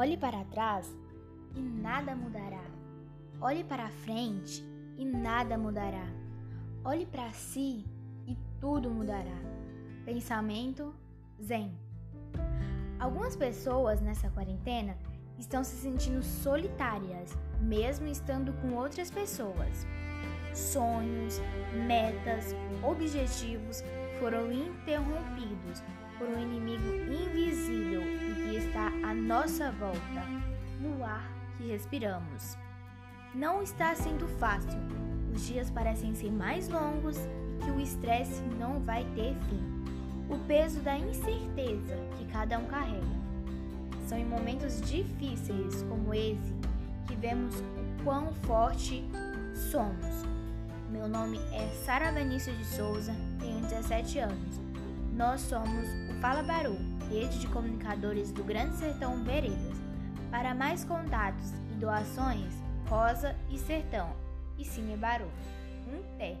Olhe para trás e nada mudará. Olhe para frente e nada mudará. Olhe para si e tudo mudará. Pensamento Zen. Algumas pessoas nessa quarentena estão se sentindo solitárias, mesmo estando com outras pessoas. Sonhos, metas, objetivos foram interrompidos à nossa volta, no ar que respiramos. Não está sendo fácil, os dias parecem ser mais longos e que o estresse não vai ter fim. O peso da incerteza que cada um carrega. São em momentos difíceis como esse que vemos o quão forte somos. Meu nome é Sara Vinícius de Souza, tenho 17 anos. Nós somos Fala Baru, rede de comunicadores do Grande Sertão Veredas. Para mais contatos e doações, Rosa e Sertão e Cine Baru. Um pé.